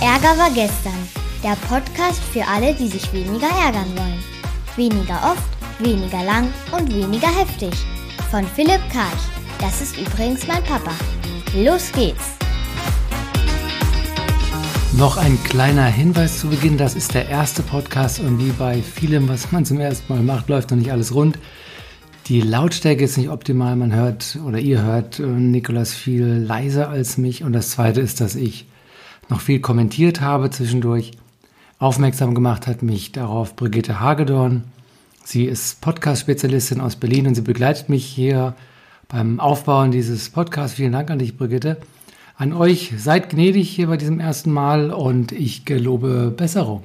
Ärger war gestern. Der Podcast für alle, die sich weniger ärgern wollen. Weniger oft, weniger lang und weniger heftig. Von Philipp Karch. Das ist übrigens mein Papa. Los geht's! Noch ein kleiner Hinweis zu Beginn. Das ist der erste Podcast und wie bei vielem, was man zum ersten Mal macht, läuft noch nicht alles rund. Die Lautstärke ist nicht optimal. Man hört oder ihr hört äh, Nikolas viel leiser als mich. Und das zweite ist, dass ich noch viel kommentiert habe zwischendurch. Aufmerksam gemacht hat mich darauf Brigitte Hagedorn. Sie ist Podcast-Spezialistin aus Berlin und sie begleitet mich hier beim Aufbauen dieses Podcasts. Vielen Dank an dich, Brigitte. An euch seid gnädig hier bei diesem ersten Mal und ich gelobe Besserung.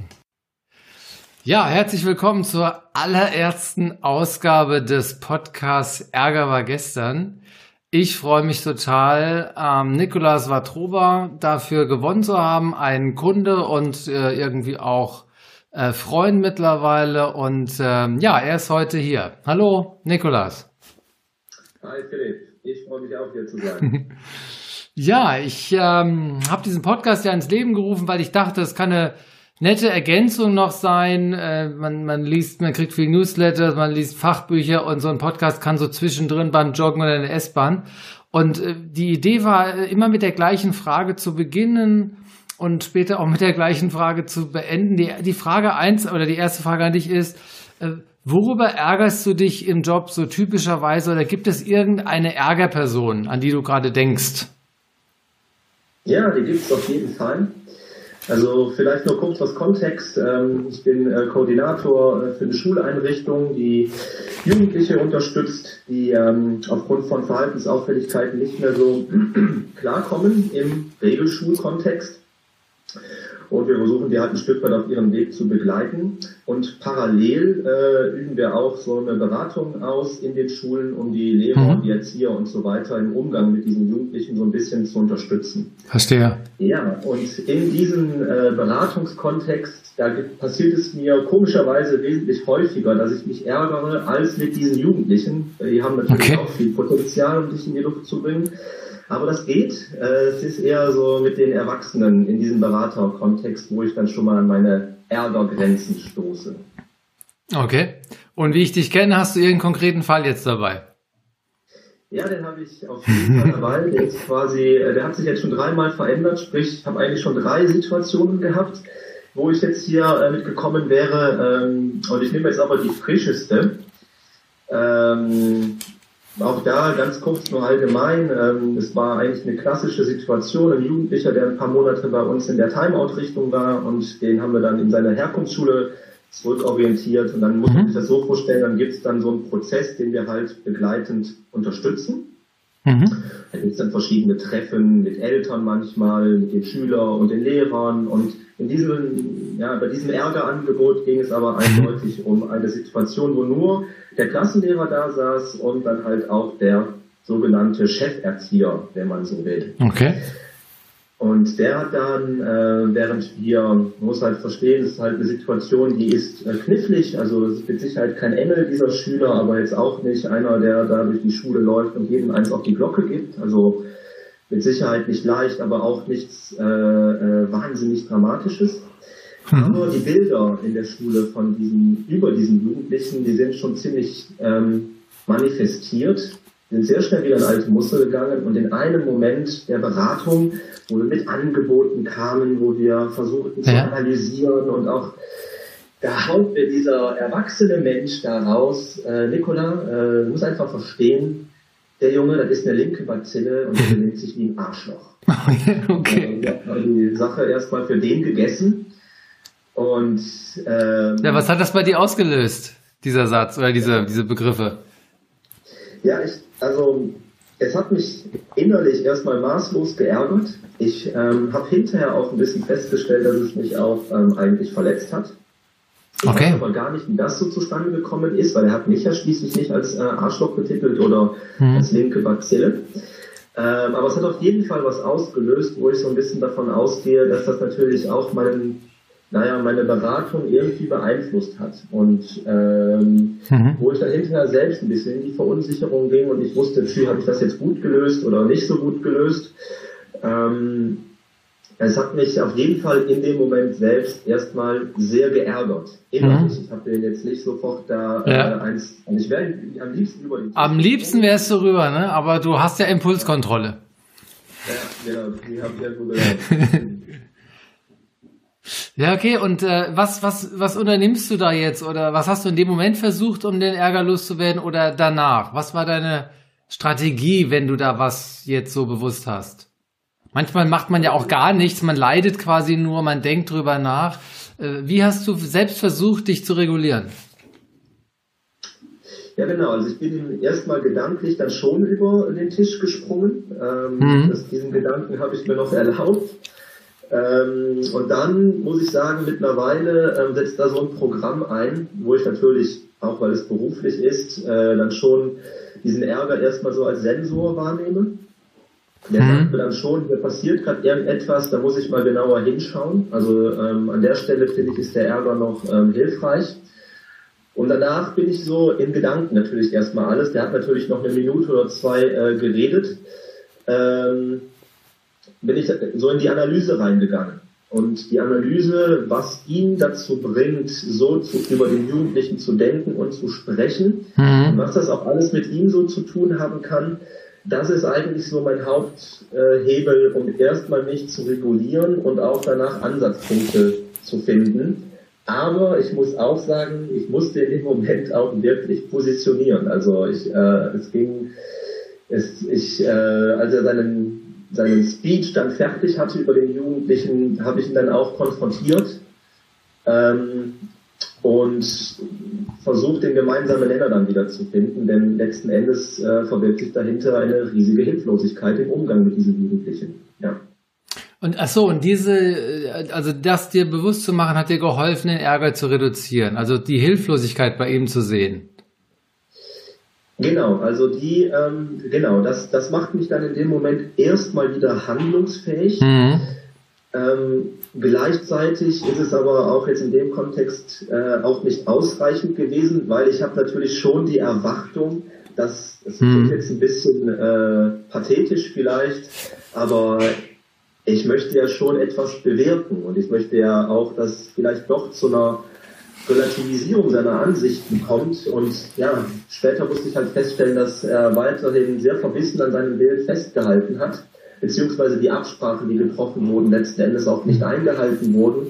Ja, herzlich willkommen zur allerersten Ausgabe des Podcasts Ärger war gestern. Ich freue mich total, ähm, Nikolas Watroba dafür gewonnen zu haben, ein Kunde und äh, irgendwie auch äh, Freund mittlerweile. Und ähm, ja, er ist heute hier. Hallo, Nikolas. Hi Philipp, ich freue mich auch hier zu sein. ja, ich ähm, habe diesen Podcast ja ins Leben gerufen, weil ich dachte, es kann eine nette Ergänzung noch sein. Äh, man, man liest, man kriegt viel Newsletter, man liest Fachbücher und so ein Podcast kann so zwischendrin beim Joggen oder in der S-Bahn. Und äh, die Idee war äh, immer mit der gleichen Frage zu beginnen und später auch mit der gleichen Frage zu beenden. Die, die Frage eins oder die erste Frage an dich ist, äh, worüber ärgerst du dich im Job so typischerweise oder gibt es irgendeine Ärgerperson, an die du gerade denkst? Ja, die gibt es auf jeden Fall. Also vielleicht nur kurz was Kontext. Ähm, ich bin äh, Koordinator äh, für eine Schuleinrichtung, die Jugendliche unterstützt, die ähm, aufgrund von Verhaltensauffälligkeiten nicht mehr so klarkommen im Regelschulkontext. Und wir versuchen die halt ein Stück weit auf ihrem Weg zu begleiten. Und parallel äh, üben wir auch so eine Beratung aus in den Schulen, um die Lehrer, mhm. die Erzieher und so weiter im Umgang mit diesen Jugendlichen so ein bisschen zu unterstützen. Verstehe. Ja, und in diesem äh, Beratungskontext, da passiert es mir komischerweise wesentlich häufiger, dass ich mich ärgere, als mit diesen Jugendlichen. Die haben natürlich okay. auch viel Potenzial, um dich in die Luft zu bringen. Aber das geht. Äh, es ist eher so mit den Erwachsenen in diesem Beraterkontext, wo ich dann schon mal an meine Ärgergrenzen stoße. Okay. Und wie ich dich kenne, hast du irgendeinen konkreten Fall jetzt dabei? Ja, den habe ich auf jeden Fall dabei. Der ist quasi, äh, der hat sich jetzt schon dreimal verändert, sprich, ich habe eigentlich schon drei Situationen gehabt, wo ich jetzt hier äh, mitgekommen wäre. Ähm, und ich nehme jetzt aber die frischeste. Ähm, auch da ganz kurz nur allgemein. Ähm, es war eigentlich eine klassische Situation. Ein Jugendlicher, der ein paar Monate bei uns in der Timeout-Richtung war und den haben wir dann in seiner Herkunftsschule zurückorientiert. Und dann muss man mhm. sich das so vorstellen, dann gibt es dann so einen Prozess, den wir halt begleitend unterstützen. Mhm. Da gibt es dann verschiedene Treffen mit Eltern manchmal, mit den Schülern und den Lehrern und in diesem, ja, bei diesem Ärgerangebot ging es aber eindeutig um eine Situation, wo nur der Klassenlehrer da saß und dann halt auch der sogenannte Cheferzieher, wenn man so will. Okay. Und der hat dann, äh, während wir, man muss halt verstehen, es ist halt eine Situation, die ist äh, knifflig, also es ist mit Sicherheit kein Engel dieser Schüler, aber jetzt auch nicht einer, der da durch die Schule läuft und jedem eins auf die Glocke gibt. Also mit Sicherheit nicht leicht, aber auch nichts äh, äh, wahnsinnig Dramatisches. Mhm. Aber die Bilder in der Schule von diesen, über diesen Jugendlichen, die sind schon ziemlich ähm, manifestiert, sind sehr schnell wieder in alte Muster gegangen und in einem Moment der Beratung, wo wir mit Angeboten kamen, wo wir versuchten ja. zu analysieren und auch da haut mir dieser erwachsene Mensch da raus, äh, Nicola, äh, muss einfach verstehen, der Junge, das ist eine linke Bazille und der benimmt sich wie ein Arschloch. okay. Ich habe die Sache erstmal für den gegessen. Und ähm, ja, was hat das bei dir ausgelöst, dieser Satz oder diese, diese Begriffe? Ja, ich, also es hat mich innerlich erstmal maßlos geärgert. Ich ähm, habe hinterher auch ein bisschen festgestellt, dass es mich auch ähm, eigentlich verletzt hat. Ich okay. weiß aber gar nicht, wie das so zustande gekommen ist, weil er hat mich ja schließlich nicht als äh, Arschloch betitelt oder mhm. als linke Bazille. Ähm, aber es hat auf jeden Fall was ausgelöst, wo ich so ein bisschen davon ausgehe, dass das natürlich auch meinen, naja, meine Beratung irgendwie beeinflusst hat. Und ähm, mhm. wo ich dann hinterher selbst ein bisschen in die Verunsicherung ging und ich wusste, habe ich das jetzt gut gelöst oder nicht so gut gelöst. Ähm, Es hat mich auf jeden Fall in dem Moment selbst erstmal sehr geärgert. Innerlich. Mhm. Ich habe den jetzt nicht sofort da ja. äh, eins. Ich wäre am liebsten über den. Am liebsten wärst du rüber, ne? Aber du hast ja Impulskontrolle. Ja, genau, die habe ich ja gut gelernt. Ja, okay. Und äh, was, was, was unternimmst du da jetzt? Oder was hast du in dem Moment versucht, um den Ärger loszuwerden? Oder danach? Was war deine Strategie, wenn du da was jetzt so bewusst hast? Manchmal macht man ja auch gar nichts, man leidet quasi nur, man denkt drüber nach. Äh, wie hast du selbst versucht, dich zu regulieren? Ja, genau. Also ich bin erstmal gedanklich dann schon über den Tisch gesprungen. Ähm, mhm. das, diesen Gedanken habe ich mir noch erlaubt. Ähm, und dann muss ich sagen, mittlerweile ähm, setzt da so ein Programm ein, wo ich natürlich, auch weil es beruflich ist, äh, dann schon diesen Ärger erstmal so als Sensor wahrnehme. Der mhm. sagt mir dann schon, hier passiert gerade irgendetwas, da muss ich mal genauer hinschauen. Also ähm, an der Stelle finde ich, ist der Ärger noch ähm, hilfreich. Und danach bin ich so in Gedanken natürlich erstmal alles. Der hat natürlich noch eine Minute oder zwei äh, geredet. Ähm, bin ich so in die Analyse reingegangen. Und die Analyse, was ihn dazu bringt, so zu, über den Jugendlichen zu denken und zu sprechen, mhm. was das auch alles mit ihm so zu tun haben kann, das ist eigentlich so mein Haupthebel, um erstmal mich zu regulieren und auch danach Ansatzpunkte zu finden. Aber ich muss auch sagen, ich musste in dem Moment auch wirklich positionieren. Also ich, äh, es ging, es, ich, äh, als er seinen seinen Speech dann fertig hatte über den Jugendlichen, habe ich ihn dann auch konfrontiert ähm, und versucht, den gemeinsamen Nenner dann wieder zu finden, denn letzten Endes äh, verbirgt sich dahinter eine riesige Hilflosigkeit im Umgang mit diesen Jugendlichen. Ja. Und ach so, und diese, äh, also das dir bewusst zu machen, hat dir geholfen, den Ärger zu reduzieren, also die Hilflosigkeit bei ihm zu sehen. Genau, also die, ähm, genau, das, das macht mich dann in dem Moment erstmal wieder handlungsfähig. Mhm. Ähm, gleichzeitig ist es aber auch jetzt in dem Kontext äh, auch nicht ausreichend gewesen, weil ich habe natürlich schon die Erwartung, dass es mhm. jetzt ein bisschen äh, pathetisch vielleicht, aber ich möchte ja schon etwas bewirken und ich möchte ja auch, dass vielleicht doch zu einer Relativisierung seiner Ansichten kommt. Und ja, später musste ich halt feststellen, dass er weiterhin sehr verbissen an seinem Willen festgehalten hat, beziehungsweise die Absprachen, die getroffen wurden, letzten Endes auch nicht eingehalten wurden.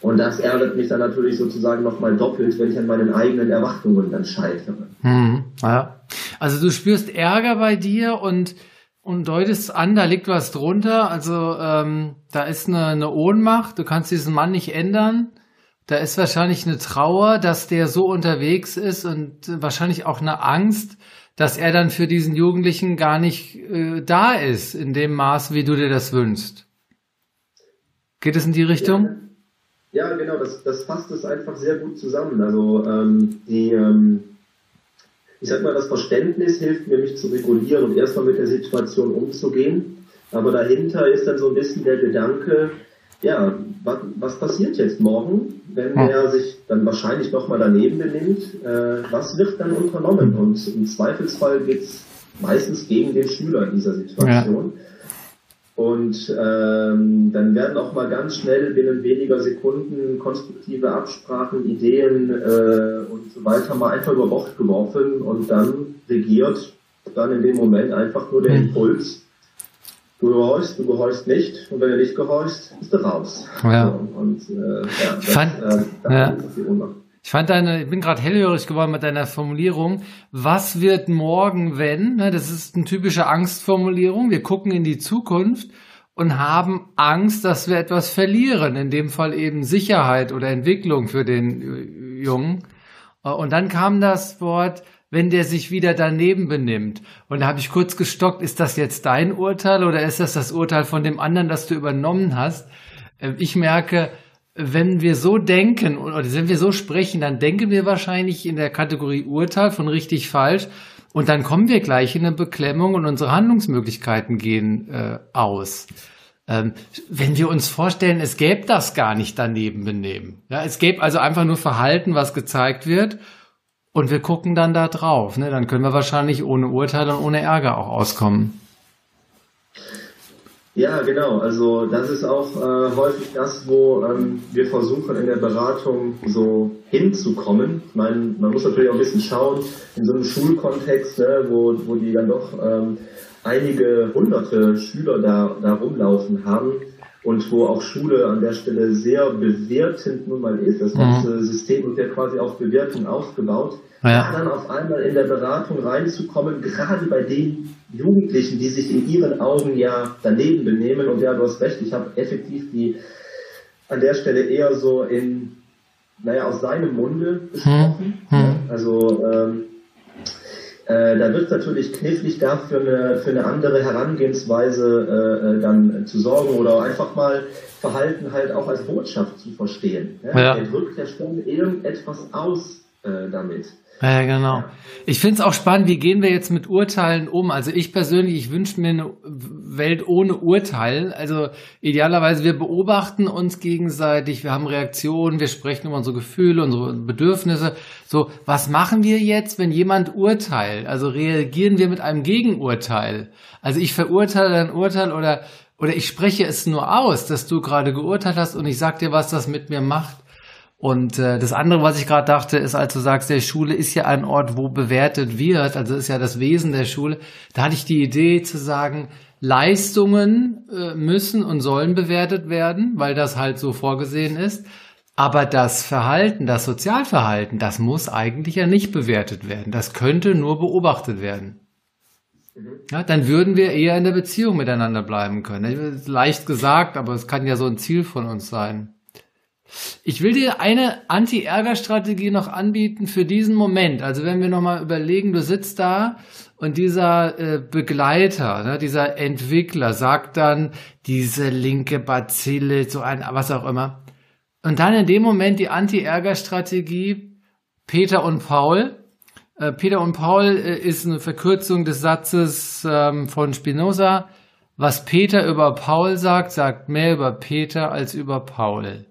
Und das ärgert mich dann natürlich sozusagen nochmal doppelt, wenn ich an meinen eigenen Erwartungen dann scheitere. Hm, ja. Also du spürst Ärger bei dir und und deutest an, da liegt was drunter. Also ähm, da ist eine, eine Ohnmacht. Du kannst diesen Mann nicht ändern. Da ist wahrscheinlich eine Trauer, dass der so unterwegs ist und wahrscheinlich auch eine Angst, dass er dann für diesen Jugendlichen gar nicht äh, da ist in dem Maß, wie du dir das wünschst. Geht es in die Richtung? Ja, ja genau, das, das fasst es einfach sehr gut zusammen. Also ähm, die, ähm, ich sag mal, das Verständnis hilft mir, mich zu regulieren und erstmal mit der Situation umzugehen. Aber dahinter ist dann so ein bisschen der Gedanke, ja, was, was passiert jetzt morgen, wenn er sich dann wahrscheinlich nochmal daneben benimmt? Äh, was wird dann unternommen? Und im Zweifelsfall geht's meistens gegen den Schüler in dieser Situation. Ja. Und ähm, dann werden auch mal ganz schnell binnen weniger Sekunden konstruktive Absprachen, Ideen äh, und so weiter mal einfach über Bord geworfen und dann regiert dann in dem Moment einfach nur der Impuls Du gehorchst, du gehorchst nicht und wenn du nicht gehorchst, bist du raus. Ja. Und äh, ja, das, fand, äh, ja. Ich fand deine, ich bin gerade hellhörig geworden mit deiner Formulierung. Was wird morgen, wenn? Ne, das ist eine typische Angstformulierung. Wir gucken in die Zukunft und haben Angst, dass wir etwas verlieren. In dem Fall eben Sicherheit oder Entwicklung für den äh, Jungen. Äh, und dann kam das Wort wenn der sich wieder daneben benimmt. Und da habe ich kurz gestockt, ist das jetzt dein Urteil oder ist das das Urteil von dem anderen, das du übernommen hast? Äh, ich merke, wenn wir so denken oder wenn wir so sprechen, dann denken wir wahrscheinlich in der Kategorie Urteil von richtig falsch und dann kommen wir gleich in eine Beklemmung und unsere Handlungsmöglichkeiten gehen äh, aus. Ähm, wenn wir uns vorstellen, es gäbe das gar nicht daneben benehmen. Ja, es gäbe also einfach nur Verhalten, was gezeigt wird und wir gucken dann da drauf. Ne? Dann können wir wahrscheinlich ohne Urteil und ohne Ärger auch auskommen. Ja, genau. Also das ist auch äh, häufig das, wo ähm, wir versuchen in der Beratung so hinzukommen. Ich meine, man muss natürlich auch ein bisschen schauen, in so einem Schulkontext, ne, wo, wo die dann doch ähm, einige hunderte Schüler da, da rumlaufen haben und wo auch Schule an der Stelle sehr bewertend nun mal ist. Das mhm. ganze System wird ja quasi auf Bewertung aufgebaut. Ja. dann auf einmal in der Beratung reinzukommen, gerade bei den Jugendlichen, die sich in ihren Augen ja daneben benehmen. Und ja, du hast recht, ich habe effektiv die an der Stelle eher so in, naja, aus seinem Munde gesprochen. Hm. Hm. Also ähm, äh, da wird es natürlich knifflig, da für eine, für eine andere Herangehensweise äh, äh, dann zu sorgen oder einfach mal Verhalten halt auch als Botschaft zu verstehen. Ja? Ja. Er drückt ja schon irgendetwas aus äh, damit. Ja, genau. Ich finde es auch spannend, wie gehen wir jetzt mit Urteilen um? Also ich persönlich, ich wünsche mir eine Welt ohne Urteil. Also idealerweise, wir beobachten uns gegenseitig, wir haben Reaktionen, wir sprechen über unsere Gefühle, unsere Bedürfnisse. So, was machen wir jetzt, wenn jemand urteilt? Also reagieren wir mit einem Gegenurteil? Also ich verurteile ein Urteil oder, oder ich spreche es nur aus, dass du gerade geurteilt hast und ich sag dir, was das mit mir macht. Und äh, das andere, was ich gerade dachte, ist, als du sagst, der Schule ist ja ein Ort, wo bewertet wird, also ist ja das Wesen der Schule. Da hatte ich die Idee zu sagen, Leistungen äh, müssen und sollen bewertet werden, weil das halt so vorgesehen ist. Aber das Verhalten, das Sozialverhalten, das muss eigentlich ja nicht bewertet werden. Das könnte nur beobachtet werden. Mhm. Ja, dann würden wir eher in der Beziehung miteinander bleiben können. Leicht gesagt, aber es kann ja so ein Ziel von uns sein. Ich will dir eine Anti-Ärger-Strategie noch anbieten für diesen Moment. Also wenn wir nochmal überlegen, du sitzt da und dieser äh, Begleiter, ne, dieser Entwickler sagt dann, diese linke Bazille, so ein, was auch immer. Und dann in dem Moment die Anti-Ärger-Strategie Peter und Paul. Äh, Peter und Paul äh, ist eine Verkürzung des Satzes ähm, von Spinoza. Was Peter über Paul sagt, sagt mehr über Peter als über Paul.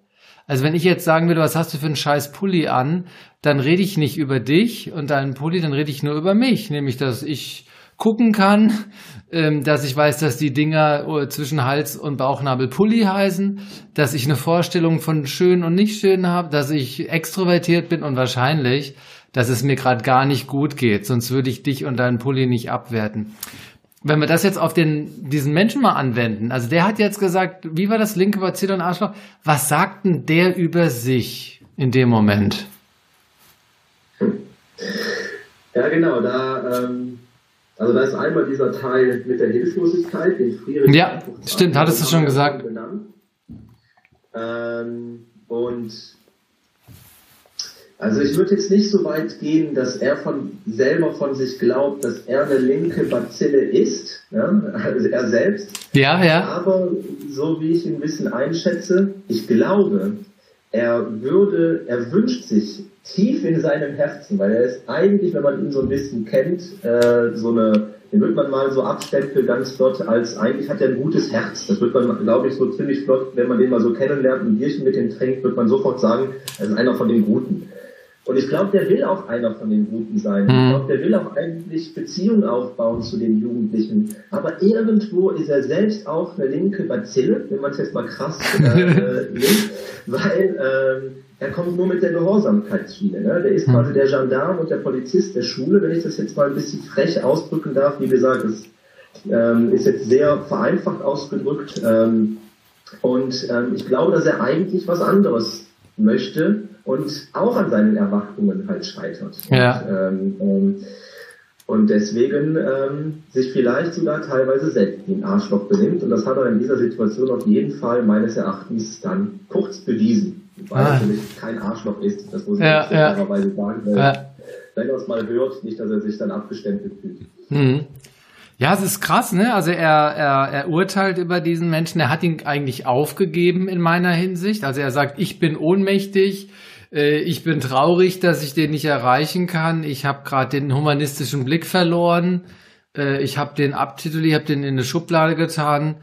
Also wenn ich jetzt sagen würde, was hast du für einen scheiß Pulli an, dann rede ich nicht über dich und deinen Pulli, dann rede ich nur über mich, nämlich dass ich gucken kann, ähm, dass ich weiß, dass die Dinger äh, zwischen Hals und Bauchnabel Pulli heißen, dass ich eine Vorstellung von schön und nicht schön habe, dass ich extrovertiert bin und wahrscheinlich, dass es mir gerade gar nicht gut geht, sonst würde ich dich und deinen Pulli nicht abwerten wenn wir das jetzt auf den, diesen Menschen mal anwenden, also der hat jetzt gesagt, wie war das linke Baziller und Arschloch? Was sagt denn der über sich in dem Moment? Ja, genau, da, ähm, also da ist einmal dieser Teil mit der Hilflosigkeit, den Friedrich. Ja, stimmt, hattest du schon gesagt. Ähm, und also ich würde jetzt nicht so weit gehen, dass er von selber von sich glaubt, dass er eine linke Bazille ist, ja? also er selbst. Ja, ja. Aber so wie ich ihn ein bisschen einschätze, ich glaube, er würde, er wünscht sich tief in seinem Herzen, weil er ist eigentlich, wenn man ihn so ein bisschen kennt, äh, so eine, den wird man mal so abstempeln ganz flott als eigentlich hat er ein gutes Herz. Das wird man, glaube ich, so ziemlich flott, wenn man den mal so kennenlernt, ein Bierchen mit ihm trinkt, wird man sofort sagen, er ist einer von den Guten. Und ich glaube, der will auch einer von den Guten sein. Mhm. Ich glaube, der will auch eigentlich Beziehungen aufbauen zu den Jugendlichen. Aber irgendwo ist er selbst auch eine linke Bazille, wenn man es jetzt mal krass äh, nimmt, weil ähm, er kommt nur mit der Gehorsamkeitsschiene. Ne? Der ist mhm. quasi der Gendarm und der Polizist der Schule, wenn ich das jetzt mal ein bisschen frech ausdrücken darf. Wie gesagt, das ähm, ist jetzt sehr vereinfacht ausgedrückt. Ähm, und ähm, ich glaube, dass er eigentlich was anderes möchte und auch an seinen Erwartungen halt scheitert. Ja. Und, ähm, ähm, und deswegen ähm, sich vielleicht sogar teilweise selbst ein Arschloch benimmt. Und das hat er in dieser Situation auf jeden Fall meines Erachtens dann kurz bewiesen. Weil ah. er natürlich kein Arschloch ist. Das muss ich ja, klarerweise ja. sagen. Weil, ja. Wenn er es mal hört, nicht, dass er sich dann abgestempelt fühlt. Mhm. Ja, es ist krass, ne? Also er, er, er urteilt über diesen Menschen. Er hat ihn eigentlich aufgegeben in meiner Hinsicht. Also er sagt, ich bin ohnmächtig, äh, ich bin traurig, dass ich den nicht erreichen kann. Ich habe gerade den humanistischen Blick verloren. Äh, ich habe den abtituliert, habe den in eine Schublade getan.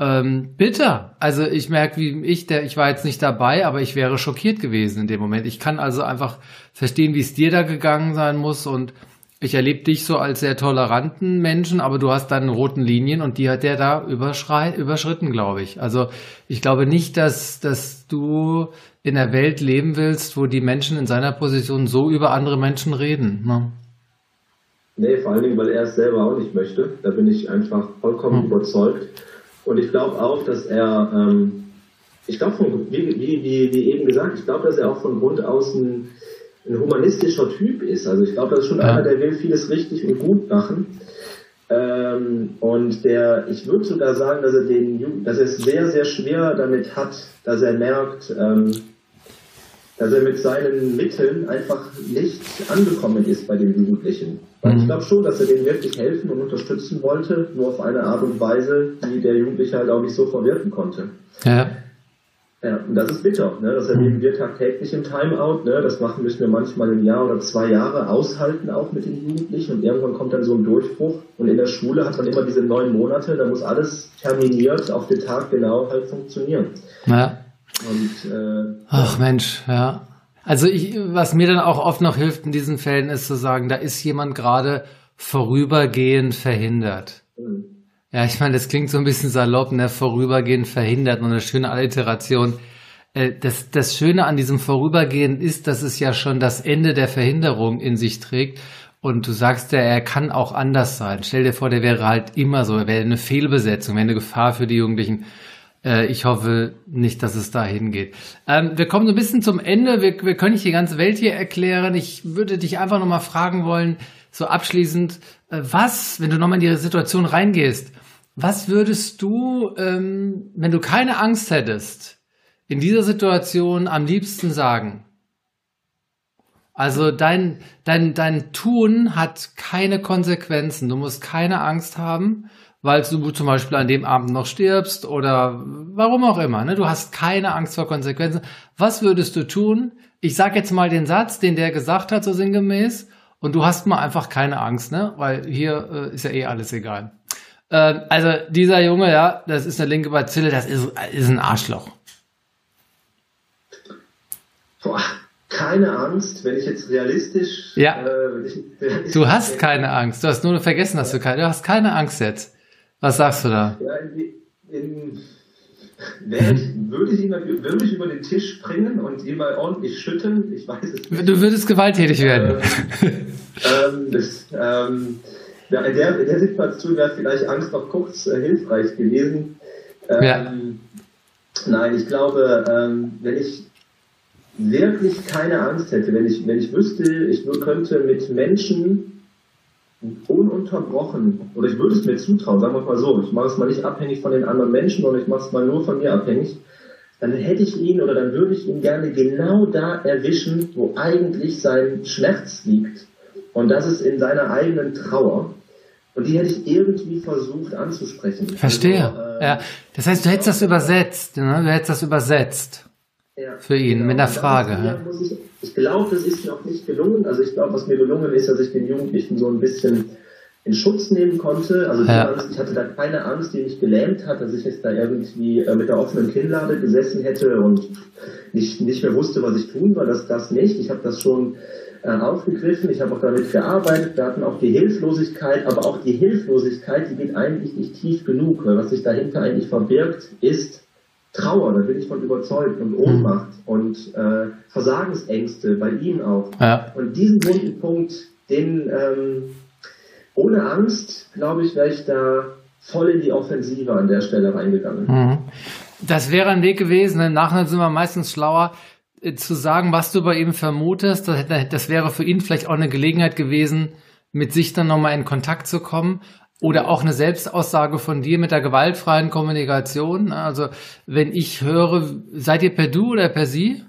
Ähm, bitter. Also ich merke, wie ich, der, ich war jetzt nicht dabei, aber ich wäre schockiert gewesen in dem Moment. Ich kann also einfach verstehen, wie es dir da gegangen sein muss und ich erlebe dich so als sehr toleranten Menschen, aber du hast deine roten Linien und die hat der da überschritten, glaube ich. Also ich glaube nicht, dass, dass du in der Welt leben willst, wo die Menschen in seiner Position so über andere Menschen reden. Ne? Nee, vor allen Dingen, weil er es selber auch nicht möchte. Da bin ich einfach vollkommen hm. überzeugt. Und ich glaube auch, dass er, ähm, ich glaube, wie, wie, wie, wie eben gesagt, ich glaube, dass er auch von Grund aus ein, ein humanistischer Typ ist. Also ich glaube, das ist schon ja. einer, der will vieles richtig und gut machen. Ähm, und der, ich würde sogar sagen, dass er den, dass er es sehr, sehr schwer damit hat, dass er merkt, ähm, dass er mit seinen Mitteln einfach nicht angekommen ist bei den Jugendlichen. Weil mhm. ich glaube schon, dass er denen wirklich helfen und unterstützen wollte, nur auf eine Art und Weise, die der Jugendliche halt auch nicht so verwirken konnte. Ja. Ja, und das ist bitter. Ne? Das erleben wir tagtäglich im Timeout. Ne? Das machen müssen wir manchmal ein Jahr oder zwei Jahre aushalten, auch mit den Jugendlichen. Und irgendwann kommt dann so ein Durchbruch. Und in der Schule hat man immer diese neun Monate, da muss alles terminiert auf den Tag genau halt funktionieren. Ja. Und, äh, Ach Mensch, ja. Also ich, was mir dann auch oft noch hilft in diesen Fällen, ist zu sagen, da ist jemand gerade vorübergehend verhindert. Mhm. Ja, ich meine, das klingt so ein bisschen salopp, ne? Vorübergehend verhindert und eine schöne Alliteration. Äh, das, das Schöne an diesem Vorübergehen ist, dass es ja schon das Ende der Verhinderung in sich trägt. Und du sagst ja, er kann auch anders sein. Stell dir vor, der wäre halt immer so, er wäre eine Fehlbesetzung, wäre eine Gefahr für die Jugendlichen. Äh, ich hoffe nicht, dass es dahin geht. Ähm, wir kommen so ein bisschen zum Ende. Wir, wir können nicht die ganze Welt hier erklären. Ich würde dich einfach nochmal fragen wollen, so abschließend, äh, was, wenn du nochmal in die Situation reingehst, was würdest du, ähm, wenn du keine Angst hättest, in dieser Situation am liebsten sagen? Also dein, dein, dein Tun hat keine Konsequenzen. Du musst keine Angst haben weil du zum Beispiel an dem Abend noch stirbst oder warum auch immer. Ne? Du hast keine Angst vor Konsequenzen. Was würdest du tun? Ich sage jetzt mal den Satz, den der gesagt hat, so sinngemäß, und du hast mal einfach keine Angst, ne? weil hier äh, ist ja eh alles egal. Äh, also dieser Junge, ja, das ist eine linke Bazille, das ist, ist ein Arschloch. Boah, keine Angst, wenn ich jetzt realistisch. Ja. Äh, ich, realistisch du hast keine Angst. Du hast nur vergessen, dass du keine. Du hast keine Angst jetzt. Was sagst du da? Ja, in, in, ich, würde, ich ihn, würde ich über den Tisch springen und ihn mal ordentlich schütteln? Ich weiß es nicht. Du würdest gewalttätig werden. Ähm, ähm, das, ähm, ja, in, der, in der Situation wäre vielleicht Angst noch kurz äh, hilfreich gewesen. Ähm, ja. Nein, ich glaube, ähm, wenn ich wirklich keine Angst hätte, wenn ich, wenn ich wüsste, ich nur könnte mit Menschen ununterbrochen, oder ich würde es mir zutrauen, sagen wir mal so, ich mache es mal nicht abhängig von den anderen Menschen, sondern ich mache es mal nur von mir abhängig, dann hätte ich ihn oder dann würde ich ihn gerne genau da erwischen, wo eigentlich sein Schmerz liegt. Und das ist in seiner eigenen Trauer. Und die hätte ich irgendwie versucht anzusprechen. Verstehe. Also, äh, ja. Das heißt, du hättest das übersetzt, ne? Du hättest das übersetzt. Ja, für ihn genau. mit einer Frage. Ja, ich, ich glaube, das ist mir auch nicht gelungen. Also ich glaube, was mir gelungen ist, dass ich den Jugendlichen so ein bisschen in Schutz nehmen konnte. Also ja. Angst, ich hatte da keine Angst, die mich gelähmt hat, dass ich jetzt da irgendwie äh, mit der offenen Kinnlade gesessen hätte und nicht, nicht mehr wusste, was ich tun war. Das, das nicht. Ich habe das schon äh, aufgegriffen. Ich habe auch damit gearbeitet. Wir hatten auch die Hilflosigkeit, aber auch die Hilflosigkeit, die geht eigentlich nicht tief genug. Weil was sich dahinter eigentlich verbirgt, ist Trauer, da bin ich von überzeugt, und Ohnmacht mhm. und äh, Versagensängste bei ihm auch. Ja. Und diesen wunden Punkt, den ähm, ohne Angst, glaube ich, wäre ich da voll in die Offensive an der Stelle reingegangen. Mhm. Das wäre ein Weg gewesen. Im Nachhinein sind wir meistens schlauer, zu sagen, was du bei ihm vermutest. Das, das wäre für ihn vielleicht auch eine Gelegenheit gewesen, mit sich dann nochmal in Kontakt zu kommen. Oder auch eine Selbstaussage von dir mit der gewaltfreien Kommunikation. Also wenn ich höre, seid ihr per Du oder per Sie?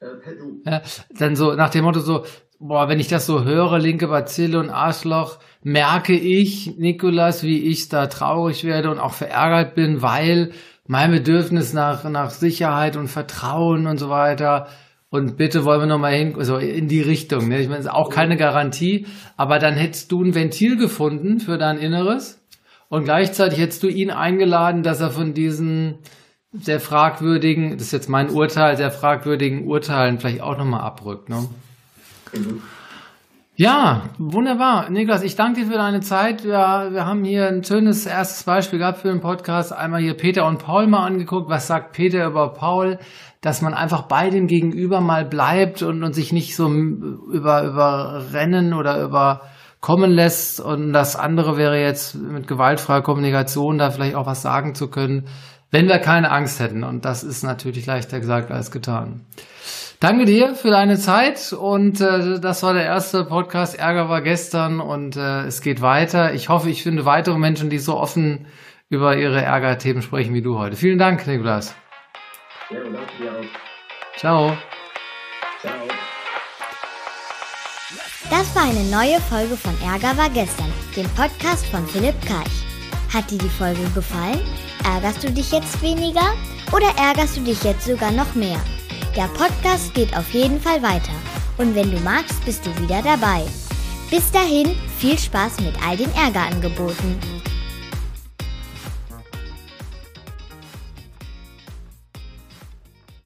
Äh, per Du. Ja, dann so nach dem Motto so, boah, wenn ich das so höre, linke Bazille und Arschloch, merke ich, Nikolas, wie ich da traurig werde und auch verärgert bin, weil mein Bedürfnis nach, nach Sicherheit und Vertrauen und so weiter und bitte wollen wir nochmal hin, also in die Richtung. Ne? Ich meine, es ist auch keine Garantie, aber dann hättest du ein Ventil gefunden für dein Inneres und gleichzeitig hättest du ihn eingeladen, dass er von diesen sehr fragwürdigen, das ist jetzt mein Urteil, sehr fragwürdigen Urteilen vielleicht auch nochmal abrückt. Ne? Mhm. Ja, wunderbar. Niklas, ich danke dir für deine Zeit. Wir, wir haben hier ein schönes erstes Beispiel gehabt für den Podcast. Einmal hier Peter und Paul mal angeguckt. Was sagt Peter über Paul? Dass man einfach bei dem Gegenüber mal bleibt und, und sich nicht so über, überrennen oder überkommen lässt. Und das andere wäre jetzt mit gewaltfreier Kommunikation da vielleicht auch was sagen zu können, wenn wir keine Angst hätten. Und das ist natürlich leichter gesagt als getan. Danke dir für deine Zeit und äh, das war der erste Podcast. Ärger war gestern und äh, es geht weiter. Ich hoffe, ich finde weitere Menschen, die so offen über ihre Ärgerthemen sprechen wie du heute. Vielen Dank, Nikolas. Ja, danke dir auch. Ciao. Ciao. Das war eine neue Folge von Ärger war gestern, dem Podcast von Philipp Karch. Hat dir die Folge gefallen? Ärgerst du dich jetzt weniger oder ärgerst du dich jetzt sogar noch mehr? Der Podcast geht auf jeden Fall weiter. Und wenn du magst, bist du wieder dabei. Bis dahin, viel Spaß mit all den Ärgerangeboten.